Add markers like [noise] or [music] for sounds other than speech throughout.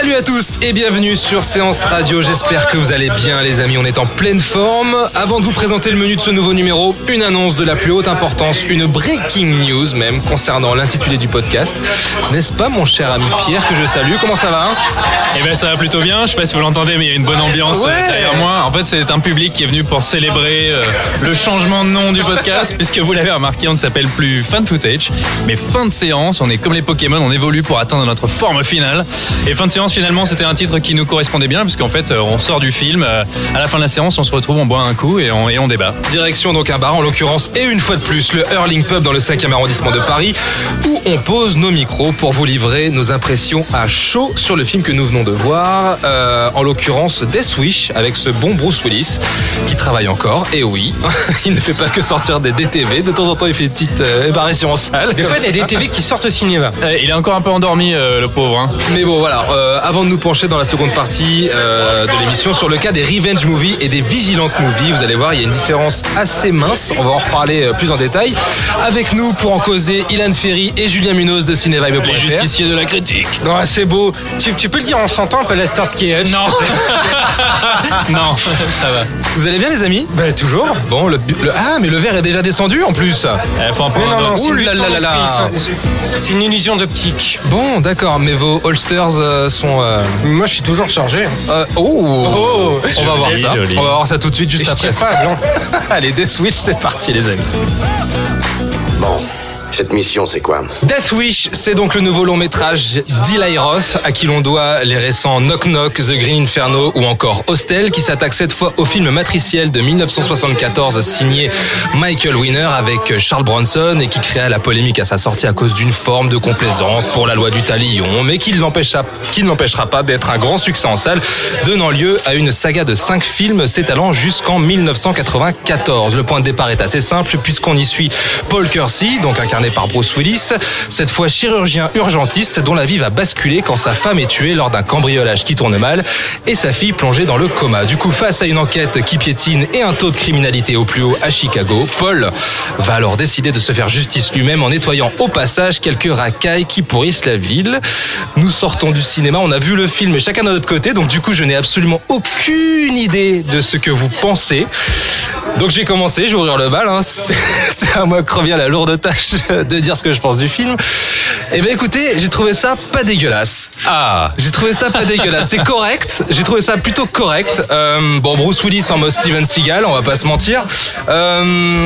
Salut à tous et bienvenue sur Séance Radio. J'espère que vous allez bien les amis, on est en pleine forme. Avant de vous présenter le menu de ce nouveau numéro, une annonce de la plus haute importance, une breaking news même concernant l'intitulé du podcast. N'est-ce pas mon cher ami Pierre que je salue? Comment ça va? Eh ben ça va plutôt bien, je sais pas si vous l'entendez mais il y a une bonne ambiance Ouais. euh, derrière moi. En fait c'est un public qui est venu pour célébrer euh, le changement de nom du podcast [laughs] puisque vous l'avez remarqué on ne s'appelle plus Fan Footage mais Fin de séance. On est comme les Pokémon, on évolue pour atteindre notre forme finale. Et Fin de séance finalement c'était un titre qui nous correspondait bien puisqu'en fait euh, on sort du film, euh, à la fin de la séance on se retrouve, on boit un coup et on, et on débat. Direction donc un bar en l'occurrence et une fois de plus le Hurling Pub dans le 5e arrondissement de Paris où on pose nos micros pour vous livrer nos impressions à chaud sur le film que nous venons de voir. Euh, en l'occurrence Death Wish avec ce bon Bruce Willis qui travaille encore. Et oui, [laughs] il ne fait pas que sortir des DTV. De temps en temps il fait des petites euh, apparitions en salle. Des fois, il y a des TV qui sortent au cinéma. Euh, il est encore un peu endormi euh, le pauvre. Hein. Mais bon voilà, euh, avant de nous pencher dans la seconde partie euh, de l'émission sur le cas des revenge movies et des vigilantes movies, vous allez voir, il y a une différence assez mince. On va en reparler euh, plus en détail. Avec nous pour en causer, Ilan Ferry et Julien Munoz de Les Cinévibe.fr. justiciers de la critique. Non, c'est beau. Tu, tu peux le dire en chantant un peu la Starsky Hutch? Non. [laughs] [laughs] non, ça va. Vous allez bien les amis Ben, toujours. Bon, le, le- ah mais le verre est déjà descendu en plus. Eh, faut Mais prendre non, un non, c'est Ouh une là illusion là là là. d'esprit, c'est- C'est une illusion d'optique. Bon, d'accord, mais vos holsters euh, sont. euh, Moi, je suis toujours chargé. euh, oh, On va voir Joli, ça. joli. On va voir ça tout de suite Et juste je après. tire pas. [laughs] Allez, Death Wish, c'est parti les amis. Bon, cette mission, c'est quoi Death Wish, c'est donc le nouveau long métrage d'Eli Roth, à qui l'on doit les récents Knock Knock, The Green Inferno ou encore Hostel, qui s'attaque cette fois au film matriciel de 1974 signé Michael Winner avec Charles Bronson et qui créa la polémique à sa sortie à cause d'une forme de complaisance pour la loi du talion, mais qui ne l'empêchera pas d'être un grand succès en salle, donnant lieu à une saga de cinq films s'étalant jusqu'en 1994. Le point de départ est assez simple puisqu'on y suit Paul Kersey, donc par Bruce Willis, cette fois chirurgien urgentiste dont la vie va basculer quand sa femme est tuée lors d'un cambriolage qui tourne mal et sa fille plongée dans le coma. Du coup, face à une enquête qui piétine et un taux de criminalité au plus haut à Chicago, Paul va alors décider de se faire justice lui-même en nettoyant au passage quelques racailles qui pourrissent la ville. Nous sortons du cinéma, on a vu le film chacun de notre côté, donc du coup je n'ai absolument aucune idée de ce que vous pensez. Donc je vais commencer, je vais ouvrir le bal. hein. [laughs] C'est à moi que revient la lourde tâche de dire ce que je pense du film. Eh bien écoutez, j'ai trouvé ça pas dégueulasse. Ah, j'ai trouvé ça pas dégueulasse. C'est correct. J'ai trouvé ça plutôt correct. Euh, bon, Bruce Willis en mode Steven Seagal, on va pas se mentir. Euh,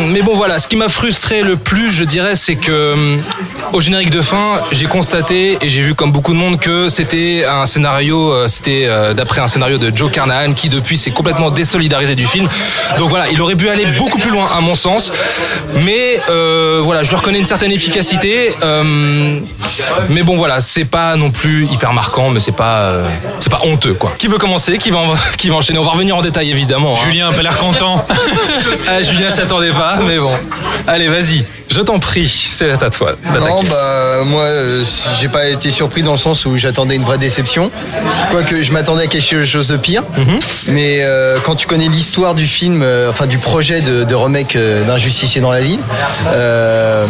mais bon voilà, ce qui m'a frustré le plus, je dirais, c'est que euh, au générique de fin, j'ai constaté et j'ai vu comme beaucoup de monde que c'était un scénario, euh, c'était euh, d'après un scénario de Joe Carnahan qui depuis s'est complètement désolidarisé du film. Donc voilà, il aurait pu aller beaucoup plus loin à mon sens, mais euh, voilà, je lui reconnais une certaine efficacité. euh, mais bon voilà, c'est pas non plus hyper marquant, mais c'est pas, euh, c'est pas honteux quoi. Qui veut commencer? Qui va, en- [laughs] qui va enchaîner? On va revenir en détail évidemment. hein. Julien a pas l'air content. [laughs] Ah, Julien s'y attendait pas, mais bon. Allez, vas-y, je t'en prie, c'est à toi d'attaquer. Non, bah moi, euh, j'ai pas été surpris dans le sens où j'attendais une vraie déception. Quoique je m'attendais à quelque chose de pire. Mais euh, quand tu connais l'histoire du film, euh, enfin du projet de, de remake euh, d'un justicier dans la ville, euh,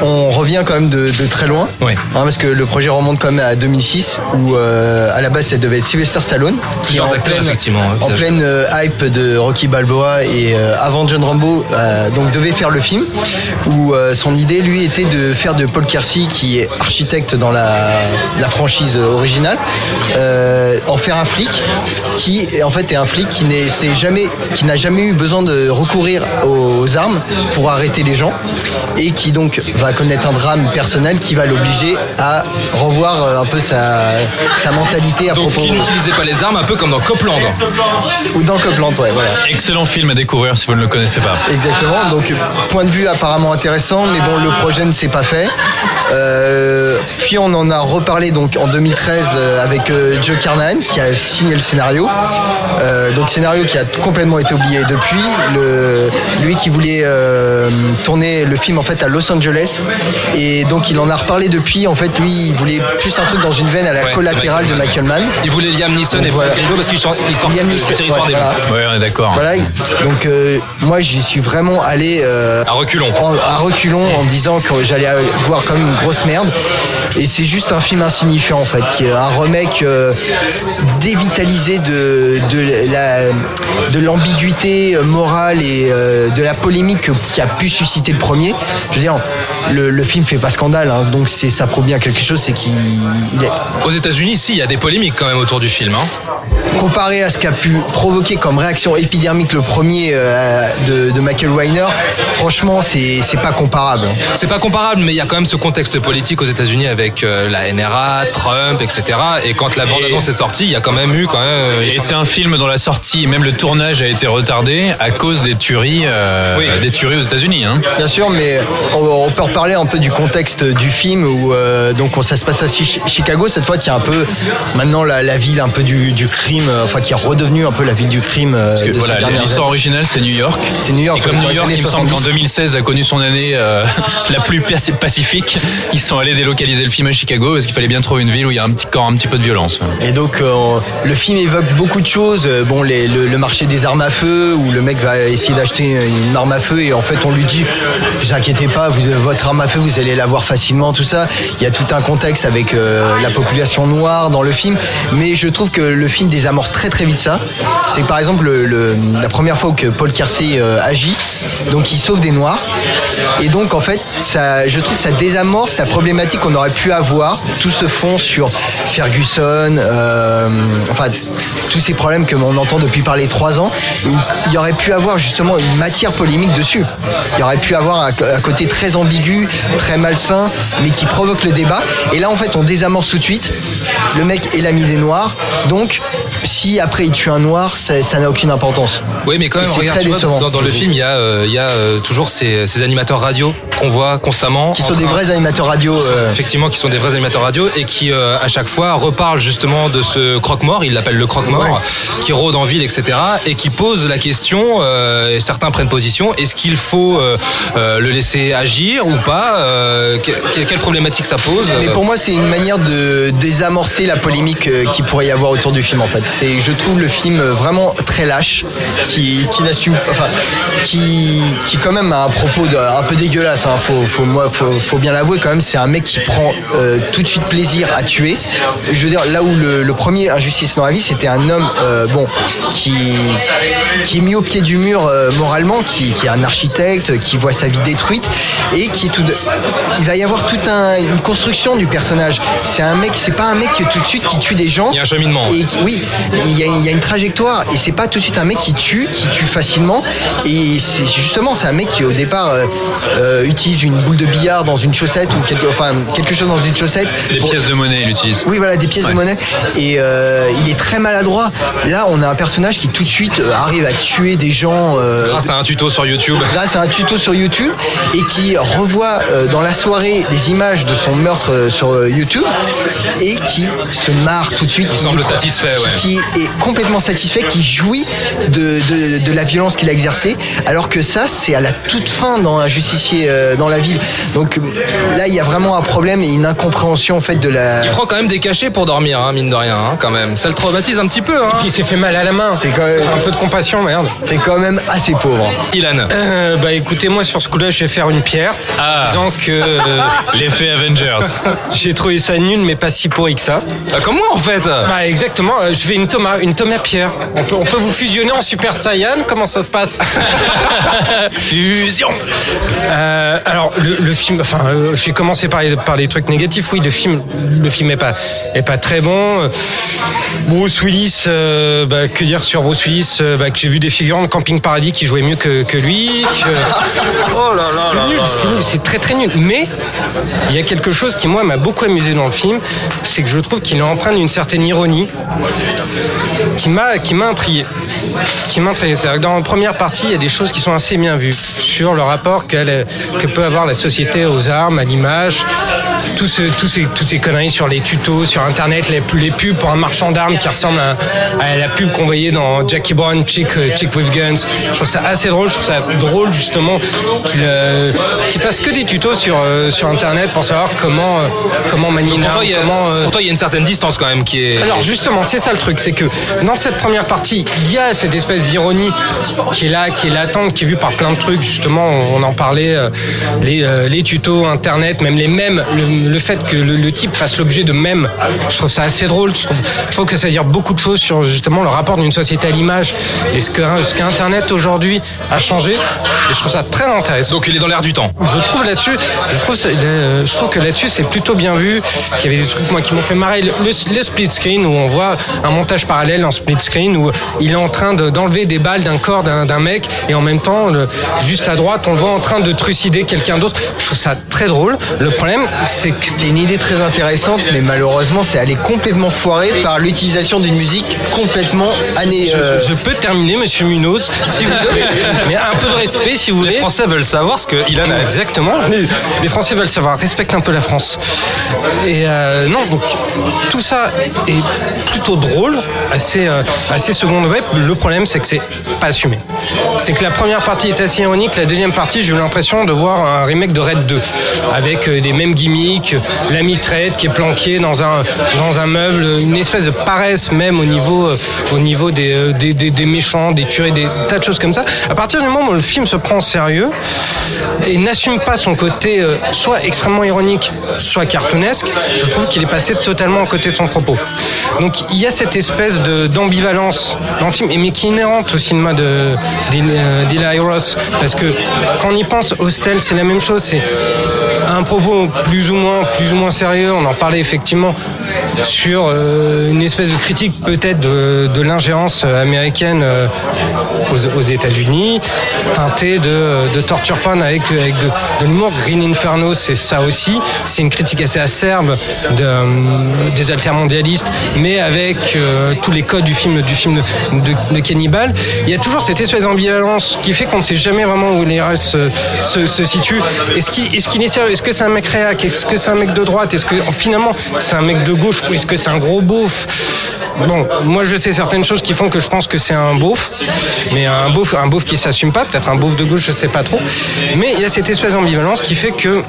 on revient quand même de, de très loin. Oui. Hein, parce que le projet remonte quand même à 2006 où euh, à la base ça devait être Sylvester Stallone qui est en acteurs, pleine, effectivement, en pleine hype de Rocky Balboa et avant John Rambo donc devait faire le film où son idée lui était de faire de Paul Kersey qui est architecte dans la, la franchise originale en faire un flic qui en fait est un flic qui n'est jamais qui n'a jamais eu besoin de recourir aux armes pour arrêter les gens et qui donc va connaître un drame personnel qui va l'obliger à revoir euh, un peu sa, sa mentalité à Donc propos qui n'utilisait pas les armes, un peu comme dans Copland. ou dans Copland, ouais, voilà. Excellent film à découvrir si vous ne le connaissez pas. Exactement. Donc point de vue apparemment intéressant, mais bon le projet ne s'est pas fait. Euh, puis on en a reparlé donc en 2013 euh, avec Joe Carnahan qui a signé le scénario. Euh, donc scénario qui a complètement été oublié depuis. Le, lui qui voulait euh, tourner le film en fait à Los Angeles et donc il en a reparlé depuis. En fait lui il voulait plus un truc dans une veine à la Ouais, collatérale de Michael Mann. Il voulait Liam Neeson et Voilà. Frank parce qu'ils sortent Liam du Neeson, territoire ouais, des voilà. Ouais, on est d'accord. Voilà, donc euh, moi j'y suis vraiment allé euh, À reculons. en- à reculons en me disant que j'allais voir comme une grosse merde. Et c'est juste un film insignifiant en fait, qui est un remake euh, dévitalisé de, de la de l'ambiguïté morale et euh, de la polémique que- qui a pu susciter le premier. Je veux dire, le, le film fait pas scandale, hein, donc c'est ça prouve bien quelque chose, c'est qu'il il est Aux États-Unis, si, il y a des polémiques quand même autour du film. hein. comparé à ce qu'a pu provoquer comme réaction épidermique le premier euh, de, de Michael Weiner, franchement, c'est pas comparable. C'est pas comparable, mais il y a quand même ce contexte politique aux États-Unis avec euh, la NRA, Trump, etc. Et quand la bande-annonce est sortie, il y a quand même eu quand même. euh, Et c'est un film dont la sortie, même le tournage a été retardé à cause des tueries, euh, Oui. des tueries aux États-Unis. Hein. Bien sûr, mais on, on peut reparler un peu du contexte du film où euh, donc ça se passe à Chi- Chicago cette fois qui est un peu maintenant la, la ville un peu du, du crime, euh, enfin qui est redevenue un peu la ville du crime euh, Parce que de voilà, l'histoire originale c'est New York. C'est New York, Et comme New York, il me semble qu'en 70. 2016 a connu son année euh, [laughs] la plus paci- pacifique, ils sont allés délocaliser le film à Chicago parce qu'il fallait bien trouver une ville où il y a un petit corps, un petit peu de violence. Et donc euh, le film évoque beaucoup de choses. Bon, les- le, le marché des armes à feu où le va essayer d'acheter une arme à feu et en fait on lui dit vous inquiétez pas, vous, votre arme à feu vous allez l'avoir facilement, tout ça. Il y a tout un contexte avec euh, la population noire dans le film, mais je trouve que le film désamorce très très vite ça. C'est par exemple le- le- la première fois que Paul Kersey euh, agit, donc il sauve des noirs et donc en fait ça, je trouve que ça désamorce la problématique qu'on aurait pu avoir, tout ce fond sur Ferguson, euh, enfin tous ces problèmes que l'on entend depuis par les trois ans, il y aurait pu avoir justement une matière polémique dessus. Il y aurait pu avoir un, un côté très ambigu, très malsain, mais qui provoque le débat. Et là en fait on désamorce tout de suite. Le mec est l'ami des noirs, donc si après il tue un noir, ça n'a aucune importance. Oui, mais quand même, C'est regarde, vois, décevant. dans, dans le film, il y a, euh, il y a euh, toujours ces, ces animateurs radio qu'on voit constamment. Qui sont des vrais animateurs radio. euh, Effectivement, qui sont des vrais animateurs radio et qui, euh, à chaque fois, reparlent justement de ce croque-mort, il l'appelle le croque-mort, qui rôde en ville, etc. et qui pose la question, euh, et certains prennent position, est-ce qu'il faut le laisser agir ou pas que- que- Quelle problématique ça pose Mais pour moi, c'est une manière de désamorcer la polémique qui pourrait y avoir autour du film. En fait, c'est, je trouve le film vraiment très lâche, qui, qui n'assume, enfin, qui, qui quand même a un propos de- un peu dégueulasse. Hein. Faut, faut, moi, faut, faut bien l'avouer quand même. C'est un mec qui prend euh, tout de suite plaisir à tuer. Je veux dire, là où le, le premier injustice dans la vie, c'était un homme, euh, bon, qui, qui est mis au pied du mur euh, moralement, qui, qui est un architecte, qui voit sa vie détruite et qui tout de... il va y avoir toute un- une construction du personnage. C'est un mec, c'est pas un mec qui tout de suite qui tue des gens. Il y a un cheminement. Et oui, il y, a, il y a une trajectoire et c'est pas tout de suite un mec qui tue, qui tue facilement. Et c'est justement c'est un mec qui au départ euh, utilise une boule de billard dans une chaussette ou quelque, enfin quelque chose dans une chaussette. Des pour- pièces de monnaie, il utilise. oui, voilà, des pièces de monnaie. Et euh, il est très maladroit. Là, on a un personnage qui tout de suite euh, arrive à tuer des gens. euh, Grâce à un tuto sur YouTube. [laughs] Là, c'est un tuto sur YouTube et qui revoit euh, dans la soirée les images de son meurtre sur YouTube et qui se marre tout de suite. Il qui- semble satisfait, ouais. Qui est complètement satisfait, qui jouit de, de, de la violence qu'il a exercée, alors que ça, c'est à la toute fin dans un justicier dans la ville. Donc euh, là, il y a vraiment un problème et une incompréhension en fait de la. Il prend quand même des cachets pour dormir, hein, mine de rien, hein, quand même. Ça le traumatise un petit peu. Hein. Il s'est fait mal à la main. C'est quand même- Un peu de compassion, merde. C'est quand même assez pauvre. Ilan. Euh, bah écoutez, moi sur ce coup-là, je vais faire une pierre. Ah. Disant que [laughs] euh, L'effet Avengers. [laughs] j'ai trouvé ça nul, mais pas si pourri que ça. Ah, comme moi, en fait. Bah exactement, euh, je vais une Thomas, une Thomas Pierre. On peut, on peut vous fusionner en Super Saiyan Comment ça se passe? [laughs] Fusion. Euh, Euh, alors le, le film, enfin, euh, j'ai commencé par les, par les trucs négatifs. Oui, le film, le film est pas est pas très bon. Bruce Willis, euh, bah, que dire sur Bruce Willis bah, Que j'ai vu des figurants de Camping Paradis qui jouaient mieux que, que lui. que- [laughs] Oh là là c'est nul, c'est nul, c'est très très nul. Mais il y a quelque chose qui moi m'a beaucoup amusé dans le film, c'est que je trouve qu'il est empreint d'une certaine ironie qui m'a qui m'a intrigué. Qui m'a intrigué. C'est-à-dire que dans la première partie, il y a des choses qui sont assez bien vues sur le rapport qu'elle que peut avoir la société aux armes, à l'image, tous ce, ces, toutes ces conneries sur les tutos, sur Internet, les, les pubs pour un marchand d'armes qui ressemble à, à la pub qu'on voyait dans Jackie Brown, Chick, euh, Chick with Guns. Je trouve ça assez drôle. Je trouve ça drôle justement qu'il euh, qu'il fasse que des tutos sur, euh, sur Internet pour savoir comment, euh, comment manier une arme, euh, pour toi, il y a une certaine distance quand même qui est. alors justement, c'est ça le truc, c'est que dans cette première partie, il y a cette espèce d'ironie qui est là, qui est latente, qui est vue par plein de trucs. Justement, on en parlait, euh, les, euh, les tutos internet, même les mèmes, le, le fait que le, le type fasse l'objet de mèmes, je trouve ça assez drôle. Je trouve, je trouve que ça veut dire beaucoup de choses sur justement le rapport d'une société à l'image et ce que ce qu'Internet aujourd'hui a changé. Et je trouve ça très intéressant. Donc il est dans l'air du temps. Je trouve là-dessus, je trouve, ça- le- je trouve que là-dessus c'est plutôt bien vu. Qu'il y avait des trucs moi qui m'ont fait marrer. Le, le- le split screen où on voit un montage parallèle en split screen où il est en train de- d'enlever des balles d'un corps d'un mec et en même temps le- juste à droite on le voit en train de trucider quelqu'un d'autre. Je trouve ça très drôle. Le problème c'est que C'est une idée très intéressante, mais malheureusement, c'est allé complètement foiré par l'utilisation d'une musique complètement année. je, euh, je peux terminer, Monsieur Munoz, si vous voulez, [laughs] mais un peu de respect, si vous voulez. Les Français veulent savoir ce qu'il a. Exactement. Les, les Français veulent savoir. Respecte un peu la France. Et euh, non, donc tout ça est plutôt drôle, assez, euh, assez second degré. Le problème, c'est que c'est pas assumé. C'est que la première partie est assez ironique. La deuxième partie, j'ai eu l'impression de voir un remake de Red 2 avec euh, des mêmes gimmicks, la mitraillette qui est planquée dans un dans un meuble, une espèce de paresse même au niveau euh, au niveau des, euh, des, méchants, des tueries, des tas de choses comme ça. À partir du moment où le film se prend au sérieux et n'assume pas son côté euh, soit extrêmement ironique, soit cartoonesque, je trouve qu'il est passé totalement à côté de son propos. Donc il y a cette espèce d'ambivalence dans le film, inhérente au cinéma de d'Eli euh, Roth, parce que quand on y pense, Hostel, c'est la même chose, c'est un propos plus ou moins plus ou moins sérieux. On en parlait effectivement sur euh, une espèce de critique peut-être de, l'ingérence américaine euh, aux, aux États-Unis, teintée de, torture porn avec, avec de, l'humour. Green Inferno, c'est ça aussi. C'est une critique assez acerbe de, des altermondialistes, mais avec tous les codes du film du film de, de, de Cannibal. Il y a toujours cette espèce d'ambivalence qui fait qu'on ne sait jamais vraiment où les restes se, se, se situent. Est-ce qu'il est, qu'il est sérieux? Est-ce que c'est un mec réac? Est-ce que c'est un mec de droite? Est-ce que finalement c'est un mec de gauche ou est-ce que c'est un gros beauf? Bon, moi je sais certaines choses qui font que je pense que c'est un beauf, mais un beauf, un beauf qui s'assume pas, peut-être un beauf de gauche, je sais pas trop. Mais il y a cette espèce d'ambivalence qui fait que,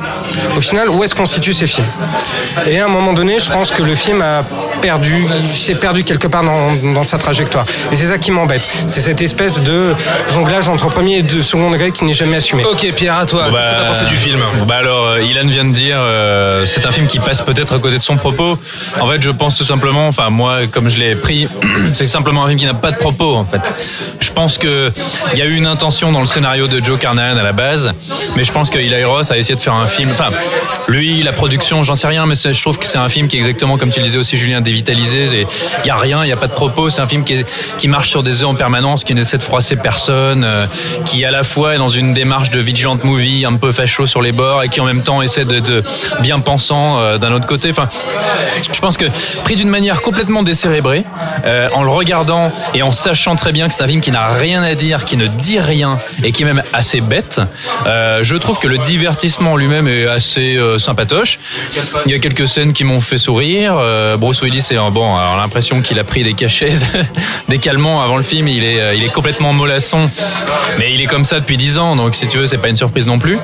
au final, où est-ce qu'on situe ces films? Et à un moment donné, je pense que le film a perdu, s'est perdu quelque part dans, dans sa trajectoire. Et c'est ça qui m'embête. C'est cette espèce de jonglage entre premier et de second degré qui n'est jamais assumé. Ok, Pierre, à toi. Qu'est-ce que t'as pensé du film bah alors, euh, Ilan vient de dire, euh, c'est un film qui passe peut-être à côté de son propos. En fait, je pense tout simplement, enfin moi, comme je l'ai pris, [clears throat] c'est simplement un film qui n'a pas de propos en fait. Je pense que il y a eu une intention dans le scénario de Joe Carnahan à la base, mais je pense que Eli Roth a essayé de faire un film. Enfin, lui, la production, j'en sais rien, mais je trouve que c'est un film qui est exactement comme tu le disais aussi, Julien, dévitalisé. Il y a rien, il y a pas de propos. C'est un film qui, marche sur des œufs en permanence, qui n'essaie de froisser personne, euh, qui à la fois est dans une démarche de vigilante movie, un peu facho sur les bords, et qui en même temps essaie de, de bien pensant euh, d'un autre côté. Enfin, je pense que pris d'une manière complètement décérébrée, euh, en le regardant et en sachant très bien que c'est un film qui n'a rien à dire, qui ne dit rien et qui est même assez bête, euh, je trouve que le divertissement lui-même est assez euh, sympatoche. Il y a quelques scènes qui m'ont fait sourire. Euh, Bruce Willis, c'est bon, alors l'impression qu'il a pris des cachets, [laughs] des calmants avant le film. Il est, euh, il est complètement mollasson, mais il est comme ça depuis 10 ans, donc si tu veux, c'est pas une surprise non plus.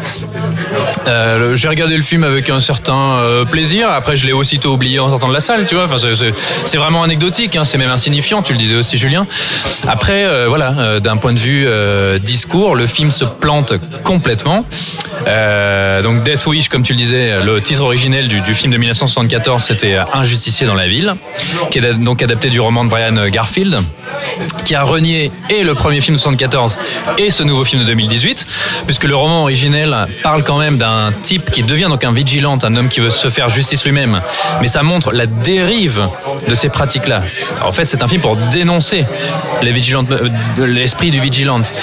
Euh, j'ai regardé le film avec un certain plaisir. Après, je l'ai aussitôt oublié en sortant de la salle, tu vois. Enfin, c'est- vraiment anecdotique, hein, c'est même insignifiant. Tu le disais aussi, Julien. Après, euh, euh, d'un point de vue euh, discours, le film se plante complètement. Euh, donc, Death Wish, comme tu le disais, le titre originel du, film de 1974, c'était euh, Un justicier dans la ville, qui est donc adapté du roman de Brian Garfield. Qui a renié et le premier film de 74 et ce nouveau film de 2018, puisque le roman originel parle quand même d'un type qui devient donc un vigilante, un homme qui veut se faire justice lui-même. Mais ça montre la dérive de ces pratiques-là. En fait, c'est un film pour dénoncer les vigilantes, euh, l'esprit du vigilante.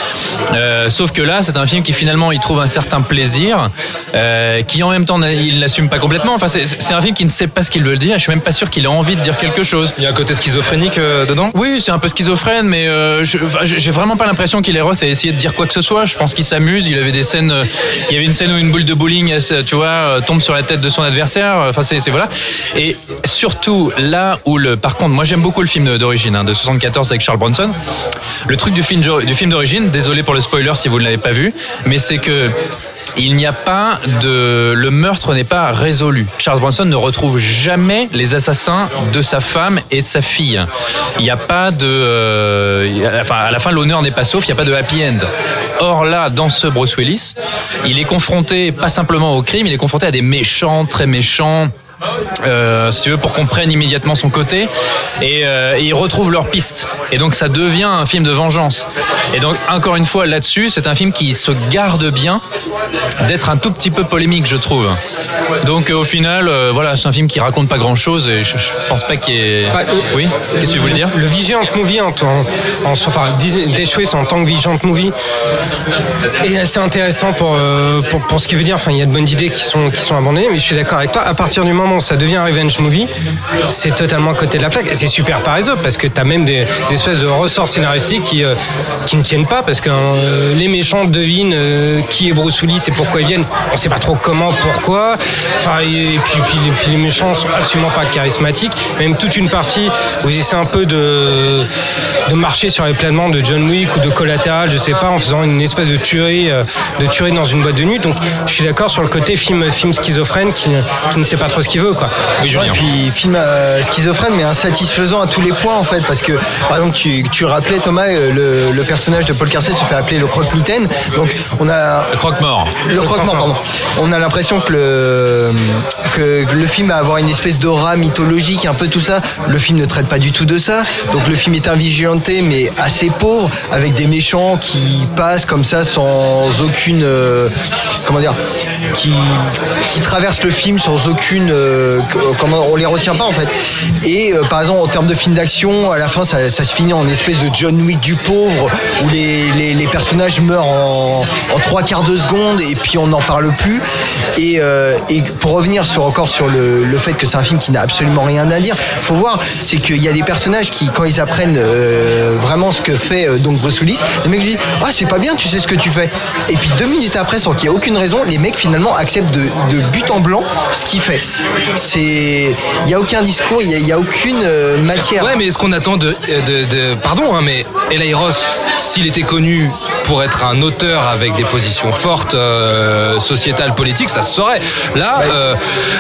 Euh, sauf que là, c'est un film qui finalement il trouve un certain plaisir, euh, qui en même temps il l'assume pas complètement. Enfin, c'est un film qui ne sait pas ce qu'il veut dire. Je suis même pas sûr qu'il ait envie de dire quelque chose. Il y a un côté schizophrénique dedans? Oui, c'est un peu mais euh, j'ai vraiment pas l'impression qu'il ait Roth à essayer de dire quoi que ce soit. Je pense qu'il s'amuse. Il avait des scènes, euh, il y avait une scène où une boule de bowling, tu vois, euh, tombe sur la tête de son adversaire. Enfin, c'est- voilà. Et surtout là où le, par contre, moi j'aime beaucoup le film d'origine hein, de 74 avec Charles Bronson. Le truc du film du film d'origine, désolé pour le spoiler si vous ne l'avez pas vu, mais c'est que il n'y a pas de le meurtre n'est pas résolu. Charles Bronson ne retrouve jamais les assassins de sa femme et de sa fille. Il n'y a pas de euh, enfin à la fin l'honneur n'est pas sauf, il n'y a pas de happy end. Or là dans ce Bruce Willis, il est confronté pas simplement au crime, il est confronté à des méchants très méchants euh, si tu veux, pour qu'on prenne immédiatement son côté, et, euh, et ils retrouvent leur piste. Et donc ça devient un film de vengeance. Et donc encore une fois là-dessus, c'est un film qui se garde bien d'être un tout petit peu polémique, je trouve. Donc euh, au final, euh, voilà, c'est un film qui raconte pas grand-chose, et je, je pense pas qu'il ait. Bah, Oui, qu'est-ce que tu voulais dire Le Vigilant Movie, en, en, en- enfin, Wish en tant que Vigilant Movie est assez intéressant pour, pour, pour ce qu'il veut dire. Enfin, il y a de bonnes idées qui sont, qui sont abandonnées, mais je suis d'accord avec toi. À partir du moment ça devient un revenge movie, c'est totalement à côté de la plaque. Et c'est super paresseux parce que tu as même des, espèces de ressorts scénaristiques qui, euh, qui ne tiennent pas parce que euh, les méchants devinent euh, qui est Bruce Willis et pourquoi ils viennent. On sait pas trop comment, pourquoi. Enfin, et puis, les méchants sont absolument pas charismatiques. Même toute une partie où ils essaient un peu de, de marcher sur les planements de John Wick ou de Collateral, je sais pas, en faisant une espèce de tuerie, de tuerie dans une boîte de nuit. Donc, je suis d'accord sur le côté film, film schizophrène qui, qui ne sait pas trop ce qu'il veut, quoi. Oui, Julien. Et puis film euh, schizophrène mais insatisfaisant à tous les points en fait parce que par exemple tu, tu le rappelais Thomas euh, le, le personnage de Paul Kersey se fait appeler le croque-mitaine donc on a Le croque-mort. le croque-mort pardon on a l'impression que le film va avoir une espèce d'aura mythologique un peu tout ça. Le film ne traite pas du tout de ça. Donc le film est un vigilanté mais assez pauvre avec des méchants qui passent comme ça sans aucune euh, comment dire qui qui traversent le film sans aucune euh, comment on les retient pas en fait. Et euh, par exemple en termes de film d'action à la fin ça, se finit en espèce de John Wick du pauvre où les, personnages meurent en, en trois quarts de seconde et puis on n'en parle plus et, euh, et pour revenir sur encore sur le, le fait que c'est un film qui n'a absolument rien à dire faut voir c'est qu'il y a des personnages qui quand ils apprennent euh, vraiment ce que fait euh, donc Bruce Willis les mecs disent ah c'est pas bien tu sais ce que tu fais et puis deux minutes après sans qu'il y ait aucune raison les mecs finalement acceptent de, de but en blanc ce qu'il fait c'est il y a aucun discours il y a, aucune euh, matière. Ouais, mais est-ce qu'on attend de, de, de- Pardon, hein, mais Eli s'il était connu pour être un auteur avec des positions fortes, euh, sociétales, politiques, ça se saurait. Là, euh,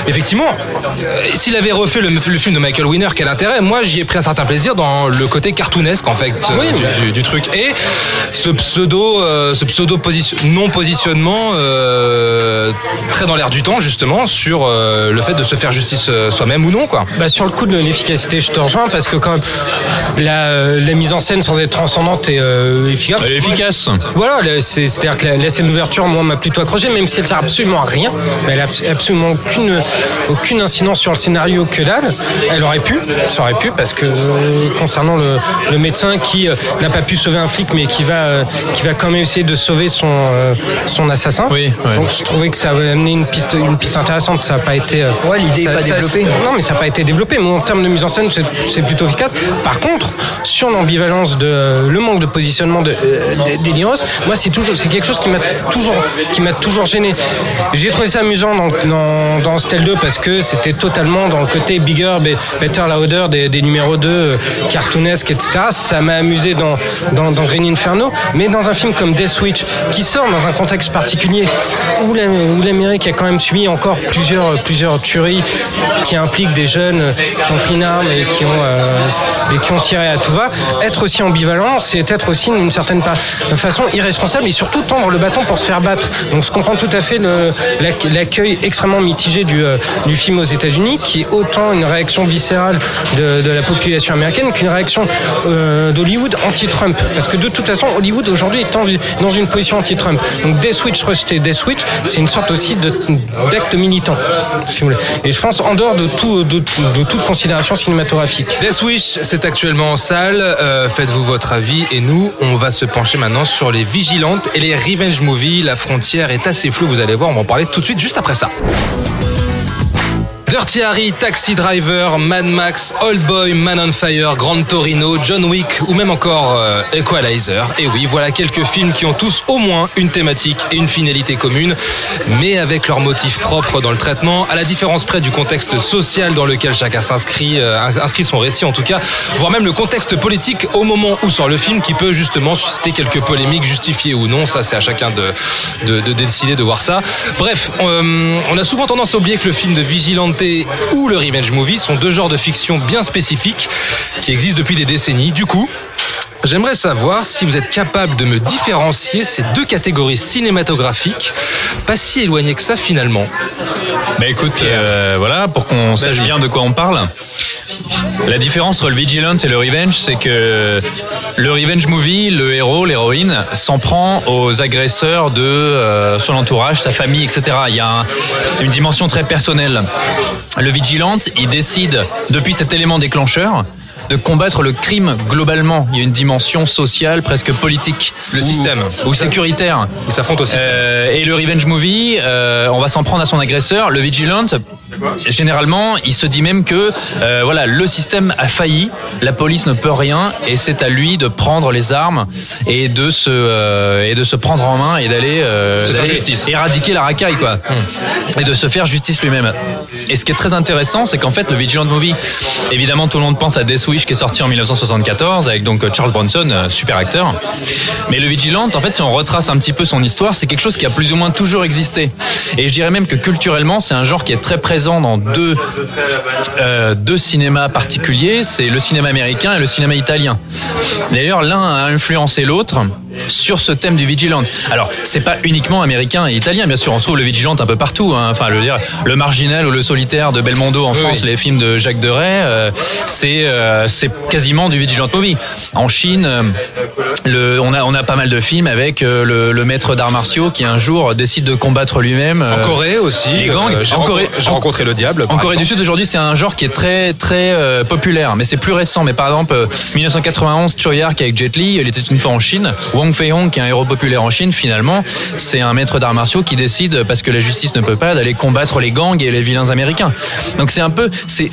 effectivement, euh, s'il avait refait le, le film de Michael Winner, quel intérêt? Moi, j'y ai pris un certain plaisir dans le côté cartoonesque, en fait, euh, du, du- du truc. Et ce pseudo, euh, ce pseudo position, non positionnement euh, très dans l'air du temps, justement, sur euh, le fait de se faire justice soi-même ou non, quoi. Bah, sur le coup de l'efficacité, je te rejoins parce que quand même, la, euh, la mise en scène sans être transcendante euh, efficace. Elle est efficace. Voilà, c'est-à-dire que la, la scène d'ouverture, moi, m'a plutôt accroché, même si elle sert absolument à rien. Mais elle a abs- absolument aucune, aucune incidence sur le scénario que dalle. Elle aurait pu, ça aurait pu, parce que euh, concernant le, le médecin qui euh, n'a pas pu sauver un flic, mais qui va, euh, qui va quand même essayer de sauver son, euh, son assassin. Oui, ouais. Donc je trouvais que ça avait amené une piste, une piste intéressante. Ça n'a pas été. euh, Ouais, l'idée est ça- pas ça- développée. Non, mais ça n'a pas été développé. Mais en termes de mise en scène, c'est- plutôt efficace. Par contre, sur l'ambivalence de euh, le manque de positionnement de euh, d'Eli Moi, c'est toujours, c'est quelque chose qui m'a toujours, qui m'a toujours gêné. J'ai trouvé ça amusant dans, dans, dans Stel 2 parce que c'était totalement dans le côté bigger, be- better, louder des, des numéros 2, euh, cartoonesques, etc. Ça m'a amusé dans, dans, dans Green Inferno, mais dans un film comme Death Switch, qui sort dans un contexte particulier où la- où l'Amérique a quand même subi encore plusieurs, plusieurs tueries qui impliquent des jeunes qui ont pris une arme et qui ont, euh, et qui ont tiré à tout va, être aussi ambivalent, c'est être aussi une certaine façon irresponsable et surtout tendre le bâton pour se faire battre. Donc je comprends tout à fait l'accueil extrêmement mitigé du, euh, du film aux États-Unis, qui est autant une réaction viscérale de, la population américaine qu'une réaction euh, d'Hollywood anti-Trump. Parce que de toute façon, Hollywood aujourd'hui est dans une position anti-Trump. Donc Death Switch, rejeter Death Switch, c'est une sorte aussi d'acte militant. Et je pense en dehors de toute considération cinématographique. Death Wish, c'est actuellement en salle. Euh, Faites-vous votre avis. Et nous, on va se pencher maintenant sur les vigilantes et les revenge movies. La frontière est assez floue, vous allez voir. On va en parler tout de suite, juste après ça. Dirty Taxi Driver, Mad Max, Old Boy, Man on Fire, Grand Torino, John Wick ou même encore euh, Equalizer. Et oui, voilà quelques films qui ont tous au moins une thématique et une finalité commune, mais avec leur motif propre dans le traitement, à la différence près du contexte social dans lequel chacun s'inscrit, euh, inscrit son récit en tout cas, voire même le contexte politique au moment où sort le film qui peut justement susciter quelques polémiques justifiées ou non. Ça, c'est à chacun de, de, de décider de voir ça. Bref, euh, on a souvent tendance à oublier que le film de Vigilante ou le revenge movie sont deux genres de fiction bien spécifiques qui existent depuis des décennies. Du coup, J'aimerais savoir si vous êtes capable de me différencier ces deux catégories cinématographiques, pas si éloignées que ça finalement. Bah écoute, euh, voilà, pour qu'on sache bien de quoi on parle. La différence entre le Vigilant et le Revenge, c'est que le Revenge Movie, le héros, l'héroïne, s'en prend aux agresseurs de euh, son entourage, sa famille, etc. Il y a un- une dimension très personnelle. Le Vigilant, il décide, depuis cet élément déclencheur, de combattre le crime globalement. Il y a une dimension sociale, presque politique. Le ou- système. Ou sécuritaire. Ils s'affrontent au système. Euh, et le revenge movie, euh, on va s'en prendre à son agresseur. Le vigilant, généralement, il se dit même que euh, voilà, le système a failli, la police ne peut rien, et c'est à lui de prendre les armes et de se et de se prendre en main et d'aller éradiquer la racaille quoi, et de se faire justice lui-même. Et ce qui est très intéressant, c'est qu'en fait, le vigilant movie, évidemment, tout le monde pense à Death Qui est sorti en 1974 avec donc Charles Bronson, euh, super acteur. Mais le Vigilant, en fait, si on retrace un petit peu son histoire, c'est quelque chose qui a plus ou moins toujours existé. Et je dirais même que culturellement, c'est un genre qui est très présent dans deux, euh, deux cinémas particuliers. C'est le cinéma américain et le cinéma italien. D'ailleurs, l'un a influencé l'autre sur ce thème du Vigilant. Alors, c'est pas uniquement américain et italien, bien sûr, on trouve le Vigilant un peu partout. hein. Enfin, le le Marginal ou le Solitaire de Belmondo en Oui, France, oui. les films de Jacques Deray, euh, c'est euh, c'est quasiment du Vigilant Movie. En Chine, euh, le, on a on a pas mal de films avec euh, le, le maître d'arts martiaux qui un jour décide de combattre lui-même. En Corée aussi. les gangs. j'ai En renco- Corée- j'ai en- rencontré le diable. en Corée du. Sud aujourd'hui, c'est un genre qui est très très populaire, mais c'est plus récent. Mais par exemple, euh, 1991, Choi Ark avec Jet Li, il était une fois en Chine. Wang Fei-hong, qui est un héros populaire en Chine, finalement, c'est un maître d'arts martiaux qui décide, parce que la justice ne peut pas, d'aller combattre les gangs et les vilains américains. Donc c'est un peu, c'est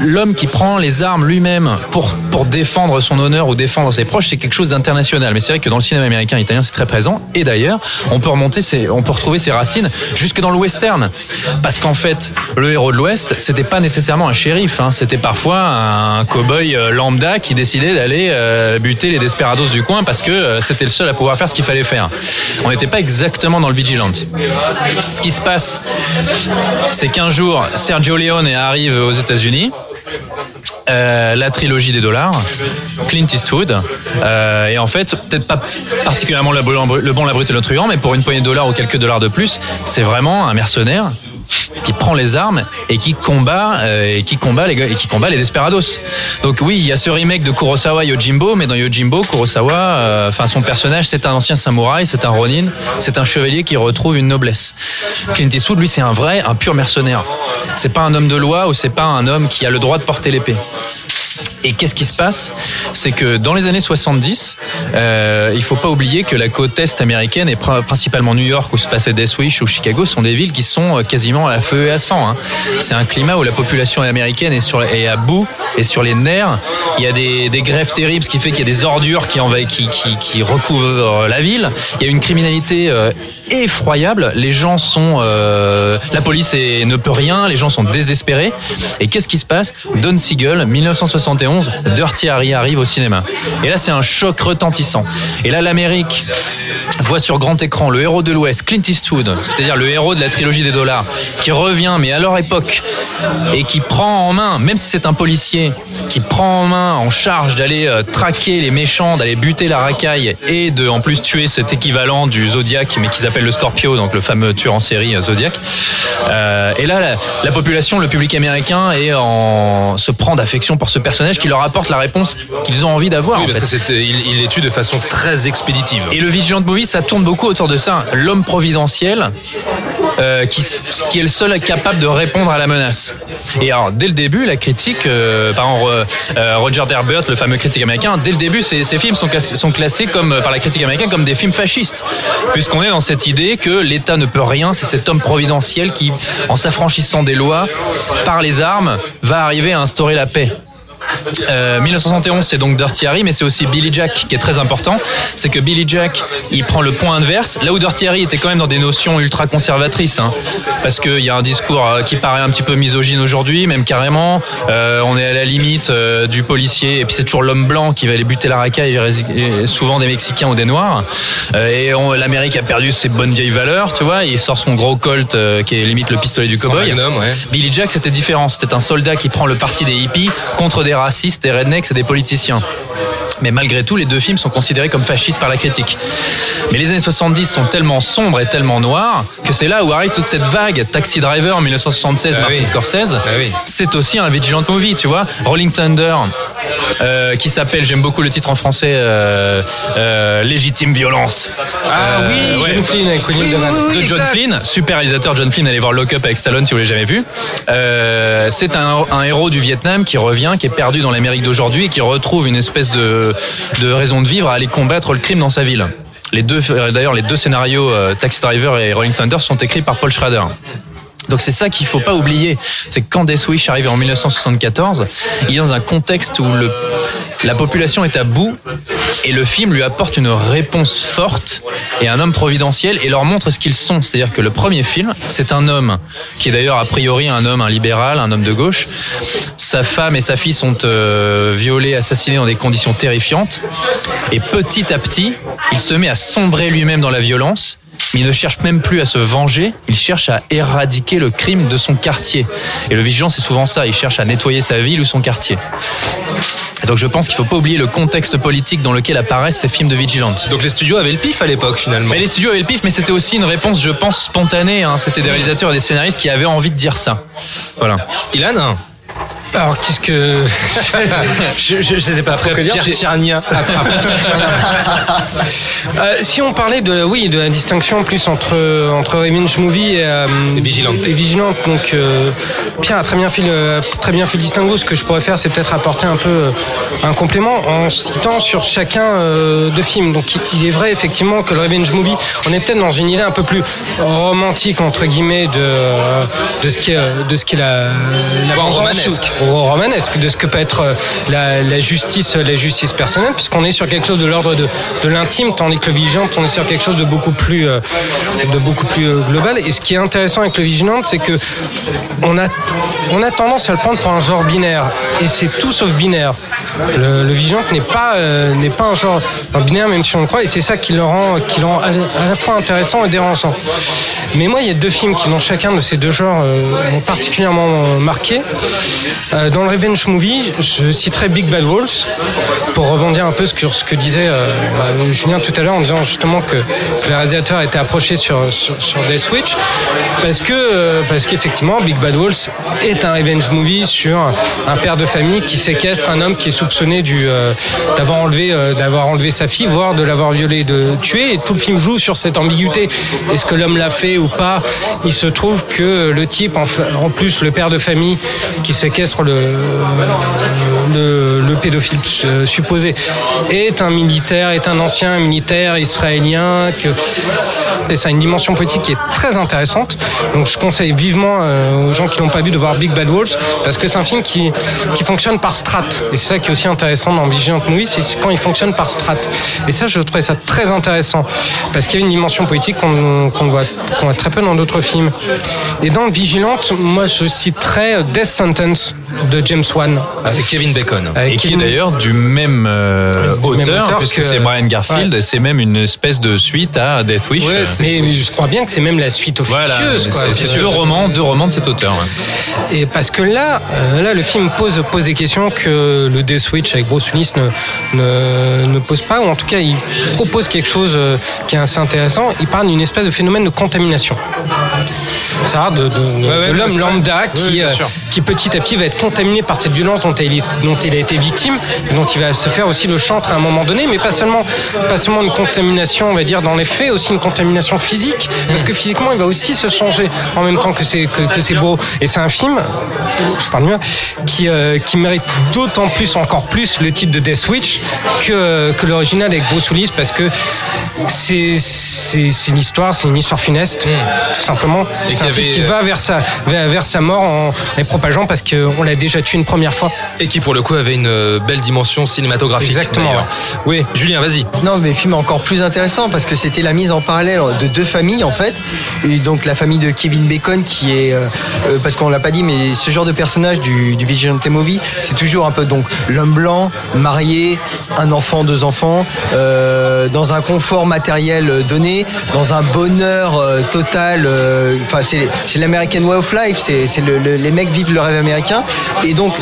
l'homme qui prend les armes lui-même pour pour défendre son honneur ou défendre ses proches, c'est quelque chose d'international. Mais c'est vrai que dans le cinéma américain, et italien, c'est très présent. Et d'ailleurs, on peut remonter, on peut retrouver ses racines jusque dans le western, parce qu'en fait, le héros de l'Ouest, c'était pas nécessairement un shérif, hein. c'était parfois un cow-boy euh, lambda qui décidait d'aller euh, buter les desperados du coin parce que euh, c'était le seul à pouvoir faire ce qu'il fallait faire. On n'était pas exactement dans le vigilante. Ce qui se passe, c'est qu'un jour, Sergio Leone arrive aux États-Unis. Euh, la trilogie des dollars, Clint Eastwood, euh, et en fait, peut-être pas particulièrement le bon, la brute et le truand, mais pour une poignée de dollars ou quelques dollars de plus, c'est vraiment un mercenaire qui prend les armes et qui combat euh, et qui combat les et qui combat les desperados. Donc oui, il y a ce remake de Kurosawa Yojimbo, mais dans Yojimbo, Kurosawa, euh, enfin son personnage, c'est un ancien samouraï, c'est un ronin, c'est un chevalier qui retrouve une noblesse. Clint Eastwood, lui, c'est un vrai, un pur mercenaire. C'est pas un homme de loi ou c'est pas un homme qui a le droit de porter l'épée. Et qu'est-ce qui se passe? C'est que dans les années 70, euh, il faut pas oublier que la côte est américaine et pr- principalement New York où se passait Death Wish ou Chicago sont des villes qui sont euh, quasiment à feu et à sang. hein. C'est un climat où la population américaine est, sur, est à bout et sur les nerfs. Il y a des, des grèves terribles, ce qui fait qu'il y a des ordures qui, envahissent- qui, qui, qui recouvrent la ville. Il y a une criminalité euh, effroyable. Les gens sont, euh, la police ne peut rien, les gens sont désespérés. Et qu'est-ce qui se passe? Don Siegel, 1971, Dirty Harry arrive au cinéma. Et là, c'est un choc retentissant. Et là, l'Amérique voit sur grand écran le héros de l'Ouest, Clint Eastwood, c'est-à-dire le héros de la trilogie des dollars, qui revient, mais à leur époque, et qui prend en main, même si c'est un policier, qui prend en main, en charge d'aller euh, traquer les méchants, d'aller buter la racaille et de en plus tuer cet équivalent du Zodiac, mais qu'ils appellent le Scorpio, donc le fameux tueur en série euh, Zodiac. Euh, et là, la, la population, le public américain, est en, se prend d'affection pour ce personnage qui leur apporte la réponse qu'ils ont envie d'avoir. Oui, en parce fait. que c'est, il, il les tue de façon très expéditive. Et le Vigilant Movie, ça tourne beaucoup autour de ça. L'homme providentiel euh, qui, qui est le seul capable de répondre à la menace. Et alors, dès le début, la critique, euh, par exemple, euh, Roger Derbert, le fameux critique américain, dès le début, ces, ces films sont, sont classés comme, par la critique américaine comme des films fascistes. Puisqu'on est dans cette idée que l'État ne peut rien, c'est cet homme providentiel qui, en s'affranchissant des lois, par les armes, va arriver à instaurer la paix. Euh, 1971, c'est donc Dirty Harry, mais c'est aussi Billy Jack qui est très important. C'est que Billy Jack, il prend le point inverse, là où Dirty Harry était quand même dans des notions ultra conservatrices, hein, parce qu'il y a un discours euh, qui paraît un petit peu misogyne aujourd'hui, même carrément. Euh, on est à la limite euh, du policier, et puis c'est toujours l'homme blanc qui va aller buter la racaille, souvent des Mexicains ou des Noirs. Euh, et l'Amérique a perdu ses bonnes vieilles valeurs, tu vois. Il sort son gros Colt, euh, qui est limite le pistolet du cowboy. ouais. Billy Jack, c'était différent. C'était un soldat qui prend le parti des hippies contre des racistes, des rednecks et des politiciens. Mais malgré tout, les deux films sont considérés comme fascistes par la critique. Mais les années 70 sont tellement sombres et tellement noirs que c'est là où arrive toute cette vague. Taxi Driver en 1976, Ah Martin oui. Scorsese. Ah oui. C'est aussi un vigilant movie, tu vois. Rolling Thunder, euh, qui s'appelle, j'aime beaucoup le titre en français, euh, euh, Légitime violence. Ah oui, ouais. John Flynn avec de John exact. Flynn, super réalisateur John Flynn, allez voir Lock Up avec Stallone si vous l'avez jamais vu. C'est un, un héros du Vietnam qui revient, qui est perdu dans l'Amérique d'aujourd'hui et qui retrouve une espèce de, de raison de vivre à aller combattre le crime dans sa ville. Les deux, euh, d'ailleurs, les deux scénarios, euh, Taxi Driver et Rolling Thunder, sont écrits par Paul Schrader. Donc c'est ça qu'il faut pas oublier, c'est que quand Death Wish arrive en 1974, il est dans un contexte où le, la population est à bout et le film lui apporte une réponse forte et un homme providentiel et leur montre ce qu'ils sont. C'est-à-dire que le premier film, c'est un homme qui est d'ailleurs a priori un homme, un libéral, un homme de gauche. Sa femme et sa fille sont euh, violées, assassinées dans des conditions terrifiantes et petit à petit, il se met à sombrer lui-même dans la violence. Il ne cherche même plus à se venger, il cherche à éradiquer le crime de son quartier. Et le vigilant, c'est souvent ça, il cherche à nettoyer sa ville ou son quartier. Et donc je pense qu'il faut pas oublier le contexte politique dans lequel apparaissent ces films de vigilante. Donc les studios avaient le pif à l'époque finalement. Mais les studios avaient le pif, mais c'était aussi une réponse, je pense, spontanée. hein. C'était des réalisateurs et des scénaristes qui avaient envie de dire ça. Voilà. Ilan? Alors, qu'est-ce que. [laughs] je je- je sais pas. Après, Pierre Tchernia. Pierre Tchernia. Euh, si on parlait de, oui, de la distinction plus entre, entre Revenge Movie et, euh, Et Vigilante. et Vigilante, donc euh, Pierre a très bien fait le, très bien fait le distinguo. Ce que je pourrais faire, c'est peut-être apporter un peu euh, un complément en citant sur chacun euh, de films. Donc, il- est vrai effectivement que le Revenge Movie, on est peut-être dans une idée un peu plus romantique entre guillemets de euh, de ce qui est de ce qui est la, la Voire vengeance romanesque. Romanesque de ce que peut être euh, la, justice la justice personnelle puisqu'on est sur quelque chose de l'ordre de, de l'intime tandis que le vigilant on est sur quelque chose de beaucoup plus euh, de beaucoup plus euh, global. Et ce qui est intéressant avec le vigilant c'est que on a on a tendance à le prendre pour un genre binaire. Et c'est tout sauf binaire. Le, le vigilant n'est pas euh, pas un genre binaire même si on le croit et c'est ça qui le rend qui le à la- fois intéressant et dérangeant. Mais moi, il y a deux films qui, dans chacun de ces deux genres, euh, m'ont particulièrement euh, marqué. Euh, dans le Revenge Movie, je citerai Big Bad Wolves, pour rebondir un peu sur ce que disait euh, euh, Julien tout à l'heure, en disant justement que, que le réalisateur était approché sur, sur, sur Death Switch, parce que euh, parce qu'effectivement, Big Bad Wolves est un Revenge Movie sur un père de famille qui séquestre un homme qui est soupçonné euh, d'avoir enlevé euh, d'avoir enlevé sa fille, voire de l'avoir violée, de tuer. Et tout le film joue sur cette ambiguïté. Est-ce que l'homme l'a fait ou pas? Il se trouve que le type, en, en plus le père de famille qui séquestre le, le, le pédophile euh, supposé, est un militaire, est un ancien militaire israélien, que et ça a une dimension politique qui est très intéressante. Donc je conseille vivement euh, aux gens qui l'ont pas vu de voir Big Bad Wolves parce que c'est un film qui, qui fonctionne par strat. Et c'est ça qui est aussi intéressant dans Vigilant Movie, c'est quand il fonctionne par strat. Et ça, je trouvais ça très intéressant parce qu'il y a une dimension politique qu'on qu'on voit, qu'on voit très peu dans d'autres films. Et dans Vigilante, moi je citerais Death Sentence de James Wan. Avec Kevin Bacon. Avec Et qui est d'ailleurs du même, euh, même auteur, puisque que- c'est Brian Garfield, et c'est même une espèce de suite à Death Wish. Ouais, Mais je crois bien que c'est même la suite Voilà, officieuse. c'est C'est- deux romans, deux romans de cet auteur. Et parce que là, euh, là, le film pose, pose des questions que le Death Switch avec Bruce Willis ne, ne, ne pose pas, ou en tout cas, il propose quelque chose euh, qui est assez intéressant. Il parle d'une espèce de phénomène de contamination. C'est-à-dire de, de, de ouais, l'homme lambda qui, euh, qui petit à petit va être contaminé par cette violence dont il, est- dont il a été victime, dont il va se faire aussi le chantre à un moment donné, mais pas seulement, pas seulement une contamination, on va dire, dans les faits, aussi une contamination physique, parce que physiquement, il va aussi se changer en même temps que c'est que, que c'est beau. Et c'est un film, je parle mieux, qui, euh, qui mérite d'autant plus, encore plus, le titre de Death Switch que, que l'original avec Bruce Willis, parce que c'est c'est c'est une histoire, c'est une histoire funeste, tout simplement. Et C'est qu'il un y truc avait, qui va vers sa, vers, vers sa mort en les propageant parce qu'on l'a déjà tué une première fois. Et qui pour le coup avait une euh, belle dimension cinématographique. Exactement. Oui, Julien, vas-y. Non, mais film encore plus intéressant parce que c'était la mise en parallèle de deux familles en fait. Et donc la famille de Kevin Bacon qui est, euh, parce qu'on l'a pas dit, mais ce genre de personnage du, du Vigilante Movie, c'est toujours un peu donc l'homme blanc, marié, un enfant, deux enfants, euh, dans un confort matériel euh, donné, dans un bonheur euh, total. Enfin, c'est c'est l'American Way of Life. C'est c'est le, le- les mecs vivent le rêve américain. Et donc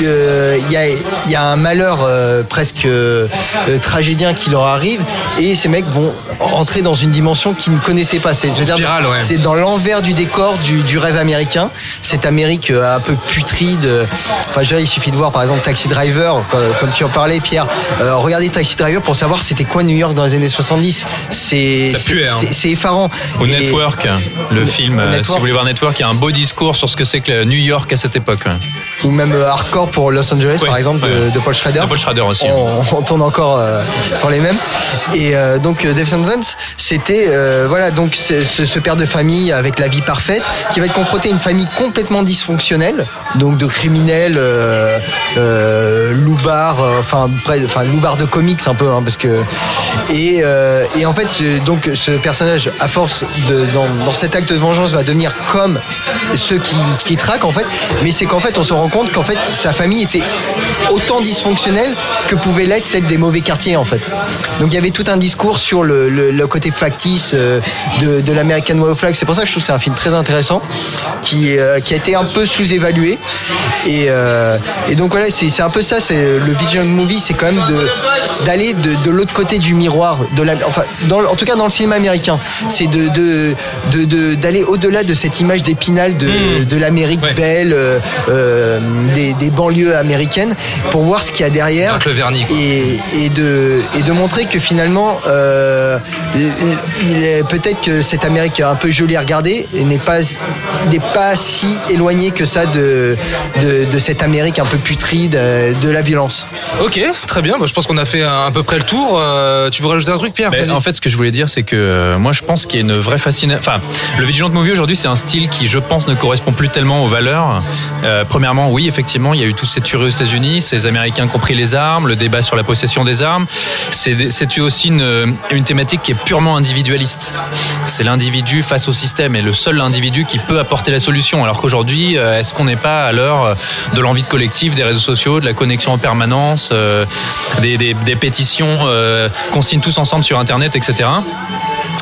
il y a il y a un malheur presque tragédien qui leur arrive et ces mecs vont entrer dans une dimension qu'ils ne connaissaient pas. C'est ouais. dans l'envers du décor du, du rêve américain. Cette Amérique euh, un peu putride. Enfin, je veux dire, il suffit de voir par exemple Taxi Driver, comme, tu en parlais, Pierre. Euh, regardez Taxi Driver pour savoir c'était quoi New York dans les années 70. C'est Ça c'est- puait, hein. c'est- effarant. Ou Et- Network, le film, euh, si vous voulez voir Network, il y a un beau discours sur ce que c'est que New York à cette époque. ou même Hardcore pour Los Angeles, par exemple, de, ouais. de Paul Schrader. De Paul Schrader aussi. On, on tourne encore euh, sur les mêmes. Et euh, donc, Death Sentence, c'était voilà donc ce, ce- père de famille avec la vie parfaite qui va être confronté à une famille complètement dysfonctionnelle, donc de criminels, euh, euh, loubards, euh, enfin près, enfin loubards de comics un peu, hein, parce que et, euh, et en fait donc ce personnage à force de dans, dans cet acte de vengeance va devenir comme ceux qui, qui traquent en fait, mais c'est qu'en fait on se rend compte qu'en fait sa famille était autant dysfonctionnelle que pouvait l'être celle des mauvais quartiers en fait. Donc il y avait tout un discours sur le, le- côté factice de, de l'American Life. C'est pour ça que je trouve que c'est un film très intéressant qui, qui a été un peu sous-évalué. Et, euh, et donc voilà, c'est un peu ça, c'est le Vision Movie, c'est quand même de- d'aller de, de l'autre côté du miroir, de la, enfin, dans, en tout cas dans le cinéma américain, c'est de de- de- de- d'aller au-delà de cette image d'épinal de, de l'Amérique Ouais. belle, euh, euh, des, des banlieues américaines, pour voir ce qu'il y a derrière le vernis, et, et de, et de montrer que finalement, euh, peut-être que cette Amérique un peu jolie à regarder n'est pas, n'est pas si éloignée que ça de, de, de cette Amérique un peu putride, euh, de la violence. Ok, très bien. Bah, je pense qu'on a fait à, à peu près le tour. Euh, tu veux rajouter un truc, Pierre? Vas-y. en fait, ce que je voulais dire, c'est que euh, moi, je pense qu'il y a une vraie fascination. Enfin, le Vigilant Movie aujourd'hui, c'est un style qui, je pense, ne correspond plus tellement aux valeurs. Euh, premièrement, oui, effectivement, il y a eu toutes ces tueries aux États-Unis, ces Américains qui ont pris les armes, le débat sur la possession des armes. C'est c'est aussi une, une thématique qui est purement individualiste. C'est l'individu face au système et le seul individu qui peut apporter la solution. Alors qu'aujourd'hui, euh, est-ce qu'on n'est pas à l'heure de l'envie de collectif, des réseaux sociaux, de la connexion en permanence, euh, des, pétitions euh, qu'on signe tous ensemble sur Internet, etc.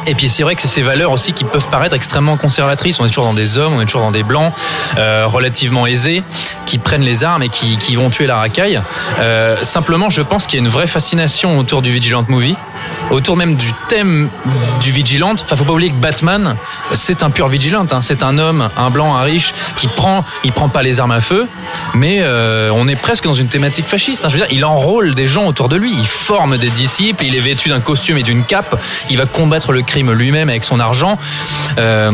Et puis c'est vrai que c'est ces valeurs aussi qui peuvent paraître extrêmement conservatrices. On est toujours dans des hommes, on est toujours dans des blancs euh, relativement aisés qui prennent les armes et qui, vont tuer la racaille. Euh, simplement, je pense qu'il y a une vraie fascination autour du Vigilant Movie autour même du thème du vigilante. Enfin, faut pas oublier que Batman, c'est un pur vigilante. Hein. C'est un homme, un blanc, un riche, qui prend, il prend pas les armes à feu, mais euh, on est presque dans une thématique fasciste. Hein. Je veux dire, il enrôle des gens autour de lui, il forme des disciples, il est vêtu d'un costume et d'une cape, il va combattre le crime lui-même avec son argent. Euh,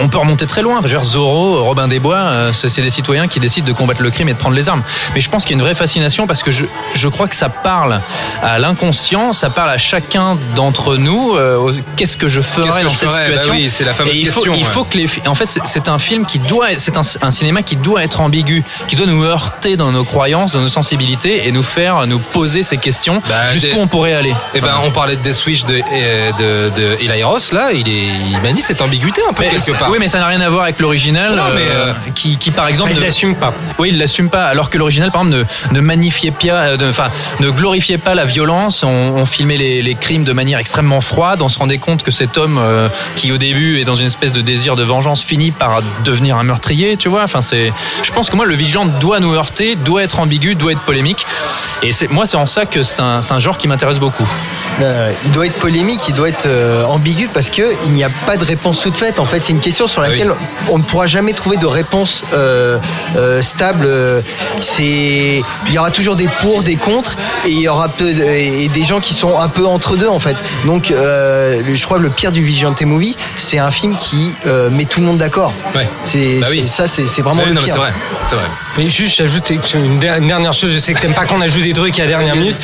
on peut remonter très loin. Enfin, je veux dire, Zorro, Robin des Bois, euh, c'est des citoyens qui décident de combattre le crime et de prendre les armes. Mais je pense qu'il y a une vraie fascination parce que je, je crois que ça parle à l'inconscient, ça parle à chacun d'entre nous. euh, Qu'est-ce que je ferais que dans je cette ferais? Bah situation oui, c'est la fameuse Et il faut, question, il ouais. faut que les, en fait, c'est- un film qui doit, c'est un, un cinéma qui doit être ambigu, qui doit nous heurter dans nos croyances, dans nos sensibilités et nous faire nous poser ces questions Bah, jusqu'où on pourrait aller. Eh ben, on parlait de Death Wish de, euh, de, de Eli Roth, là, il, est, il manie cette ambiguïté un peu Mais quelque part. Oui, mais ça n'a rien à voir avec l'original, euh, euh, qui, qui par exemple, il ne- l'assume pas. Oui, il l'assume pas. Alors que l'original, par exemple, ne, ne magnifiait pas, enfin, ne glorifiait pas la violence. On, on filmait les, les crimes de manière extrêmement froide. On se rendait compte que cet homme, euh, qui au début est dans une espèce de désir de vengeance, finit par devenir un meurtrier. Tu vois. Enfin, c'est. Je pense que moi, le vigilant doit nous heurter, doit être ambigu, doit être polémique. Et c'est moi, c'est en ça que c'est un, genre qui m'intéresse beaucoup. Euh, il doit être polémique, il doit être euh, ambigu parce que il n'y a pas de réponse toute faite. En fait, c'est une question sur laquelle on ne pourra jamais trouver de réponse stable. C'est, il y aura toujours des pour, des contre, et il y aura peu de- et des gens qui sont un peu entre deux en fait. Donc, euh, je crois que le pire du Vigilante Movie, c'est un film qui euh, met tout le monde d'accord. Ouais. C'est Bah oui. c'est- ça, c'est c'est vraiment Oui, le non, mais pire. c'est vrai. C'est vrai. Mais juste, j'ajoute une der- une dernière chose. Je sais que t'aimes pas qu'on ajoute des trucs à la dernière minute,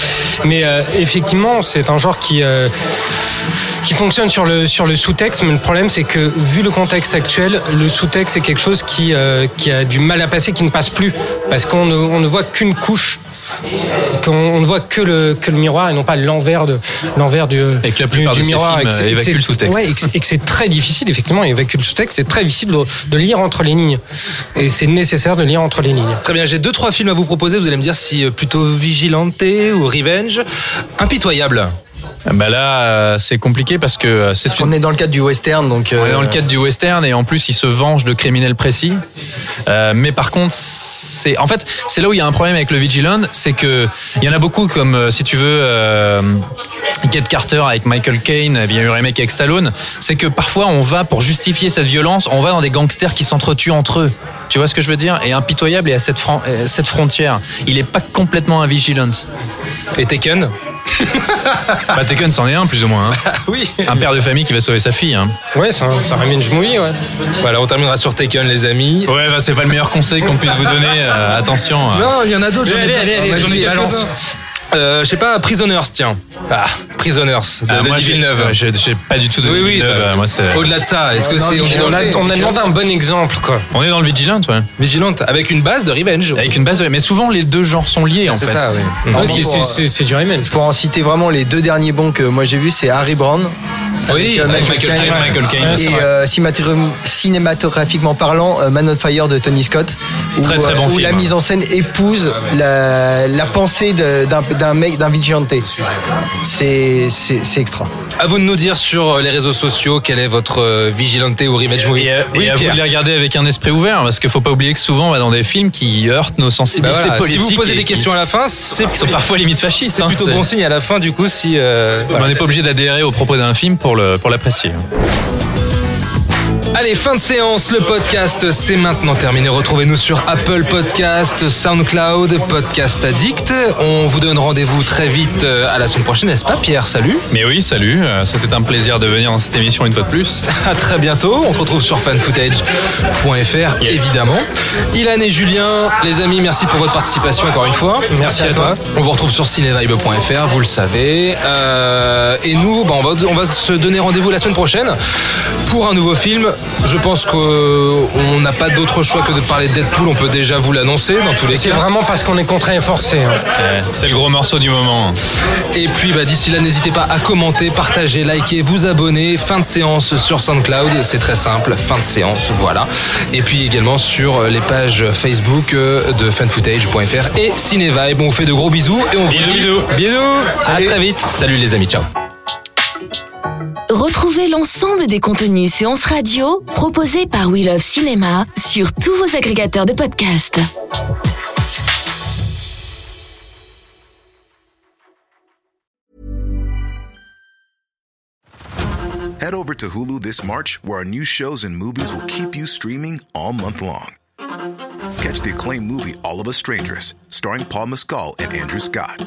mais euh, effectivement, c'est un genre qui euh, qui fonctionne sur le sur le sous-texte. Mais le problème, c'est que vu le contexte actuel, le sous-texte c'est quelque chose qui euh, qui a du mal à passer, qui ne passe plus, parce qu'on ne on ne voit qu'une couche. Qu'on on ne voit que le, que le miroir et non pas l'envers de l'envers du, Et que la plupart du de ces miroir. films, et que c'est- euh, et que évacuent c'est- le sous-texte. ouais, et que c'est- très difficile, effectivement, évacuer le sous-texte, c'est très difficile de, de lire entre les lignes. Et c'est nécessaire de lire entre les lignes. Très bien, j'ai deux, trois films à vous proposer. Vous allez me dire si euh, plutôt Vigilante ou Revenge. Impitoyable. Bah là, euh, c'est compliqué parce que euh, c'est On est dans le cadre du western, donc. On est dans le euh, cadre du western et en plus il se venge de criminels précis. Euh, mais par contre, c'est en fait c'est là où il y a un problème avec le vigilant, c'est que il y en a beaucoup comme si tu veux euh, Get Carter avec Michael Caine, y a eu un remake avec Stallone. C'est que parfois on va pour justifier cette violence, on va dans des gangsters qui s'entretuent entre eux. Tu vois ce que je veux dire? Et impitoyable et à cette, fran- cette frontière, il est pas complètement un vigilant. Et Taken Bah, Taken c'en est un plus ou moins. hein. [laughs] Oui. Un père de famille qui va sauver sa fille. Hein. Ouais, c'est un, c'est un revenge movie, ouais. Voilà, on terminera sur Taken, les amis. Ouais, bah, c'est pas le meilleur conseil qu'on puisse vous donner. euh, attention. euh. Non, il y en a d'autres. j'en ai Allez, pas- allez, allez, Euh, je sais pas, Prisoners, tiens. Ah, Prisoners, de Ah, Denis moi, j'ai- Villeneuve. ouais, J'ai j'ai pas du tout de Oui, oui. Villeneuve, bah, euh, moi, c'est- Au-delà de ça, est-ce que Non, c'est on est dans On le a, on a demandé un bon exemple, quoi. on est dans le vigilant, ouais. Vigilante avec une base de Revenge. Avec une base, mais souvent les deux genres sont liés en C'est fait. ça, oui. C'est- pour, c'est- euh, c'est c'est du revenge. Pour en citer vraiment les deux derniers bons que moi j'ai vus, c'est Harry Brown. Oui, euh, avec Michael Michael Caine. Et euh, cinémato- cinématographiquement parlant, euh, Man on Fire de Tony Scott, où, Très, très bon où film. la mise en scène épouse la, la pensée d'un mec, d'un vigilante. C'est extra. À vous de nous dire sur les réseaux sociaux quel est votre Vigilante ou Revenge movie. Et, euh, oui, et à vous de les regarder avec un esprit ouvert, parce qu'il faut pas oublier que souvent on va dans des films qui heurtent nos Bah sensibilités voilà, si politiques. vous posez et des questions à la fin, c'est sont parfois limite fascistes. c'est hein, plutôt bon signe à la fin du coup si euh, On n'est pas obligé d'adhérer aux propos d'un film pour pour l'apprécier. Allez, fin de séance, le podcast c'est maintenant terminé. Retrouvez-nous sur Apple Podcast, SoundCloud, Podcast Addict. On vous donne rendez-vous très vite euh, à la semaine prochaine, n'est-ce pas Pierre? Salut. Mais oui, salut. euh, C'était un plaisir de venir dans cette émission une fois de plus. [laughs] À très bientôt. On se retrouve sur fanfootage.fr évidemment. Ilan et Julien, les amis, merci pour votre participation encore une fois. Merci à toi. On vous retrouve sur cinevibe.fr, vous le savez. Euh, et nous, bah, on, va, on va se donner rendez-vous la semaine prochaine pour un nouveau film. Je pense qu'on n'a pas d'autre choix que de parler de Deadpool. On peut déjà vous l'annoncer dans tous les C'est cas. vraiment parce qu'on est contraint et forcé. hein. Ouais, C'est le gros morceau du moment. Et puis bah, d'ici là, n'hésitez pas à commenter, partager, liker, vous abonner. Fin de séance sur SoundCloud, c'est très simple. Fin de séance, voilà. Et puis également sur les pages Facebook euh, de fanfootage.fr et Cinevibe. On vous fait de gros bisous et on vous Bisous, dit bisous. bisous. À très vite. Salut les amis, ciao. Retrouvez l'ensemble des contenus séances radio proposés par We Love Cinéma sur tous vos agrégateurs de podcasts. Head over to Hulu this March, where our new shows and movies will keep you streaming all month long. Catch the acclaimed movie All of Us Strangers, starring Paul Mescal and Andrew Scott.